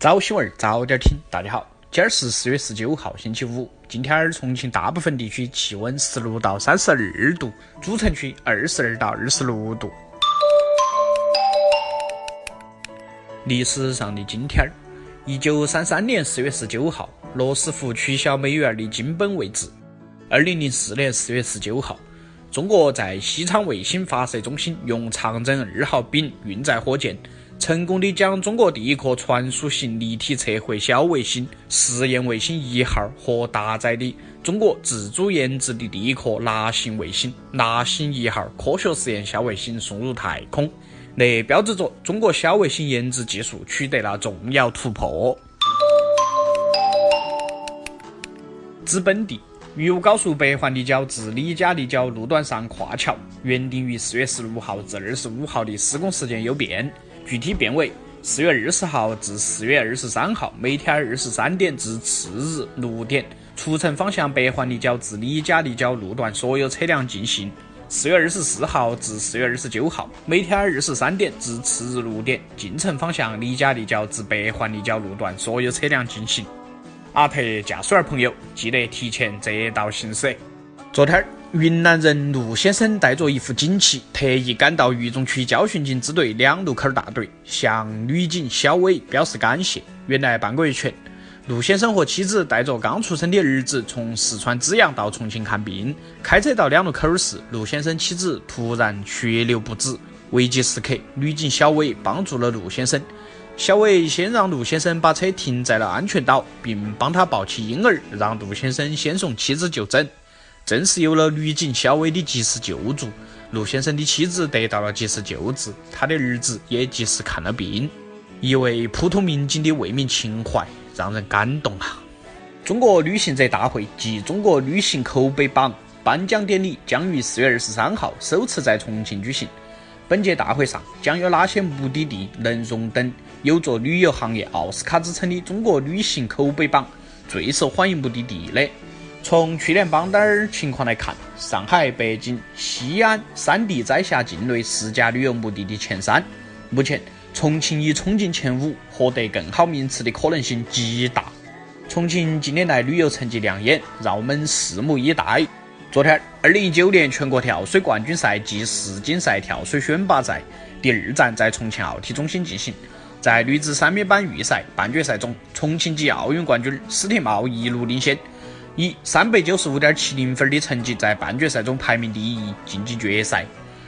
早新闻早点听，大家好，今儿是四月十九号，星期五。今天儿重庆大部分地区气温十六到三十二度，主城区二十二到二十六度。历史上的今天儿，一九三三年四月十九号，罗斯福取消美元的金本位制。二零零四年四月十九号，中国在西昌卫星发射中心用长征二号丙运载火箭。成功的将中国第一颗传输型立体测绘小卫星实验卫星一号和搭载的中国自主研制的第一颗蜡型卫星蜡星一号科学实验小卫星送入太空，那标志着中国小卫星研制技术取得了重要突破。资本地，渝武高速北环立交至李家立交路段上跨桥，原定于四月十六号至二十五号的施工时间有变。具体变为四月二十号至四月二十三号每天二十三点至次日六点，出城方向北环立交至李家立交路段所有车辆禁行；四月二十四号至四月二十九号每天二十三点至次日六点，进城方向李家立交至北环立交路段所有车辆禁行。阿特驾驶员朋友，记得提前择道行驶。昨天儿。云南人陆先生带着一副锦旗，特意赶到渝中区交巡警支队两路口大队，向女警小伟表示感谢。原来半个月前，陆先生和妻子带着刚出生的儿子从四川资阳到重庆看病，开车到两路口时，陆先生妻子突然血流不止。危急时刻，女警小伟帮助了陆先生。小伟先让陆先生把车停在了安全岛，并帮他抱起婴儿，让陆先生先送妻子就诊。正是有了女警小薇的及时救助，陆先生的妻子得到了及时救治，他的儿子也及时看了病。一位普通民警的为民情怀让人感动啊！中国旅行者大会暨中国旅行口碑榜颁奖典礼将于四月二十三号首次在重庆举行。本届大会上将有哪些目的地能荣登有着旅游行业奥斯卡之称的中国旅行口碑榜最受欢迎目的地呢？从去年榜单情况来看，上海、北京、西安三地摘下境内十佳旅游目的地前三。目前，重庆已冲进前五，获得更好名次的可能性极大。重庆近年来旅游成绩亮眼，让我们拭目以待。昨天，二零一九年全国跳水冠军赛暨世锦赛跳水选拔赛第二站在重庆奥体中心进行。在女子三米板预赛半决赛中，重庆籍奥运冠军史铁茂一路领先。以三百九十五点七零分的成绩在半决赛中排名第一，晋级决赛。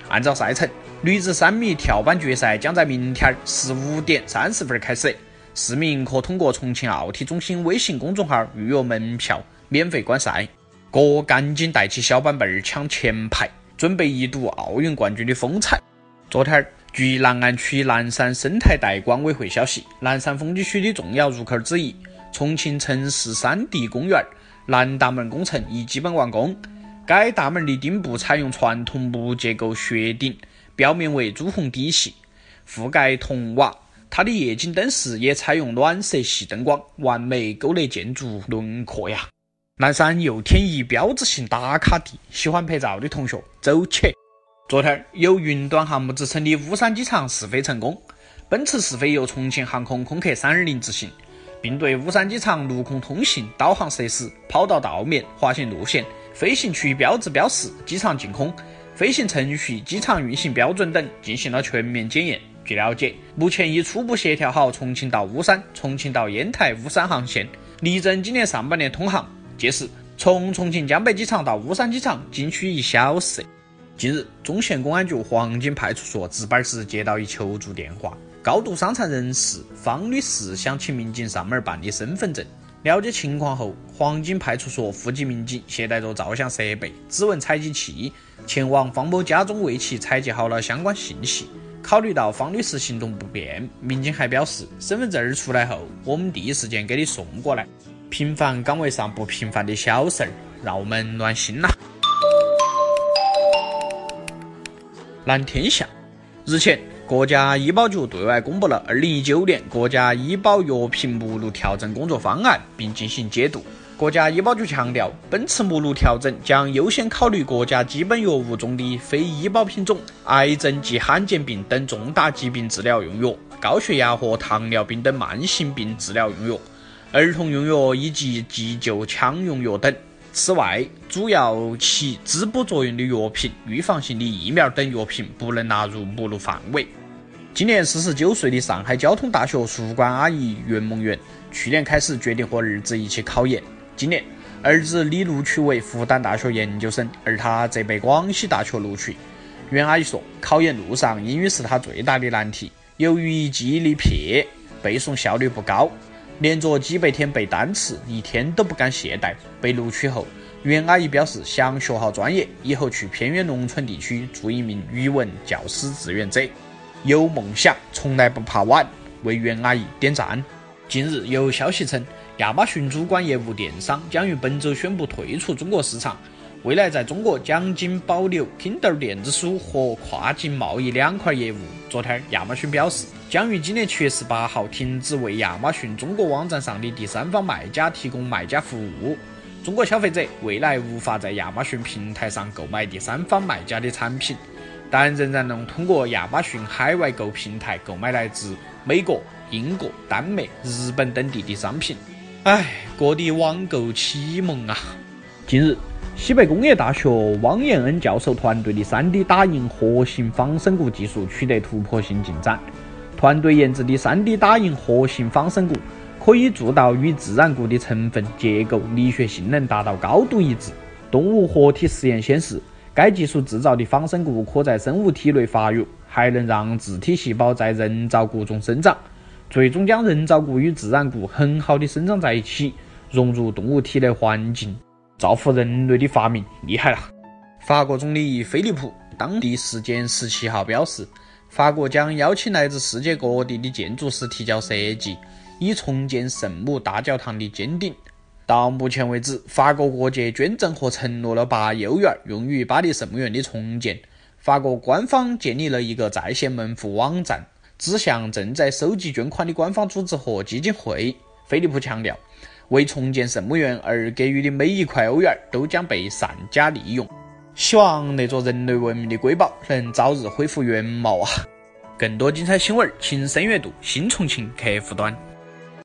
按照赛程，女子三米跳板决赛将在明天十五点三十分开始。市民可通过重庆奥体中心微信公众号预约门票，免费观赛。哥赶紧带起小板凳儿抢前排，准备一睹奥运冠军的风采。昨天，据南岸区南山生态带管委会消息，南山风景区的重要入口之一——重庆城市山地公园。南大门工程已基本完工，该大门的顶部采用传统木结构雪顶，表面为朱红底系，覆盖铜瓦。它的夜景灯饰也采用暖色系灯光，完美勾勒建筑轮廓呀。南山又添一标志性打卡地，喜欢拍照的同学走起！昨天有云端航母之称的巫山机场试飞成功，本次试飞由重庆航空空客三二零执行。并对巫山机场陆空通信、导航设施、跑道道面、滑行路线、飞行区域标志标识、机场净空、飞行程序、机场运行标准等进行了全面检验。据了解，目前已初步协调好重庆到巫山、重庆到烟台、巫山航线，力争今年上半年通航。届时，从重庆江北机场到巫山机场仅需一小时。近日，忠县公安局黄金派出所值班时接到一求助电话。高度伤残人士方女士想请民警上门办理身份证。了解情况后，黄金派出所户籍民警携带着照相设备、指纹采集器，前往方某家中为其采集好了相关信息。考虑到方女士行动不便，民警还表示，身份证儿出来后，我们第一时间给你送过来。平凡岗位上不平凡的小事儿，让我们暖心呐。蓝天下，日前。国家医保局对外公布了二零一九年国家医保药品目录调整工作方案，并进行解读。国家医保局强调，本次目录调整将优先考虑国家基本药物中的非医保品种、癌症及罕见病等重大疾病治疗用药，高血压和糖尿病等慢性病治疗用药、儿童用药以及急救抢用药等。此外，主要起滋补作用的药品、预防性的疫苗等药品不能纳入目录范围。今年四十九岁的上海交通大学宿管阿姨袁梦圆，去年开始决定和儿子一起考研。今年，儿子拟录取为复旦大学研究生，而他则被广西大学录取。袁阿姨说，考研路上英语是她最大的难题，由于记忆力撇，背诵效率不高。连着几百天背单词，一天都不敢懈怠。被录取后，袁阿姨表示想学好专业，以后去偏远农村地区做一名语文教师志愿者。有梦想，从来不怕晚，为袁阿姨点赞。近日有消息称，亚马逊主管业务电商将于本周宣布退出中国市场，未来在中国将仅保留 Kindle 电子书和跨境贸易两块业务。昨天，亚马逊表示。将于今年七月十八号停止为亚马逊中国网站上的第三方卖家提供卖家服务。中国消费者未来无法在亚马逊平台上购买第三方卖家的产品，但仍然能通过亚马逊海外购平台购买来自美国、英国、丹麦、日本等地的商品。哎，各地网购启蒙啊！近日，西北工业大学汪延恩教授团队的 3D 打印活性仿生骨技术取得突破性进展。团队研制的 3D 打印活性仿生骨可以做到与自然骨的成分、结构、力学性能达到高度一致。动物活体实验显示，该技术制造的仿生骨可在生物体内发育，还能让自体细胞在人造骨中生长，最终将人造骨与自然骨很好的生长在一起，融入动物体内环境，造福人类的发明厉害了！法国总理菲利普当地时间十七号表示。法国将邀请来自世界各地的建筑师提交设计，以重建圣母大教堂的尖顶。到目前为止，法国各界捐赠和承诺了八亿欧元，用于巴黎圣母院的重建。法国官方建立了一个在线门户网站，指向正在收集捐款的官方组织和基金会。菲利普强调，为重建圣母院而给予的每一块欧元都将被善加利用。希望那座人类文明的瑰宝能早日恢复原貌啊！更多精彩新闻，请深阅读新重庆客户端。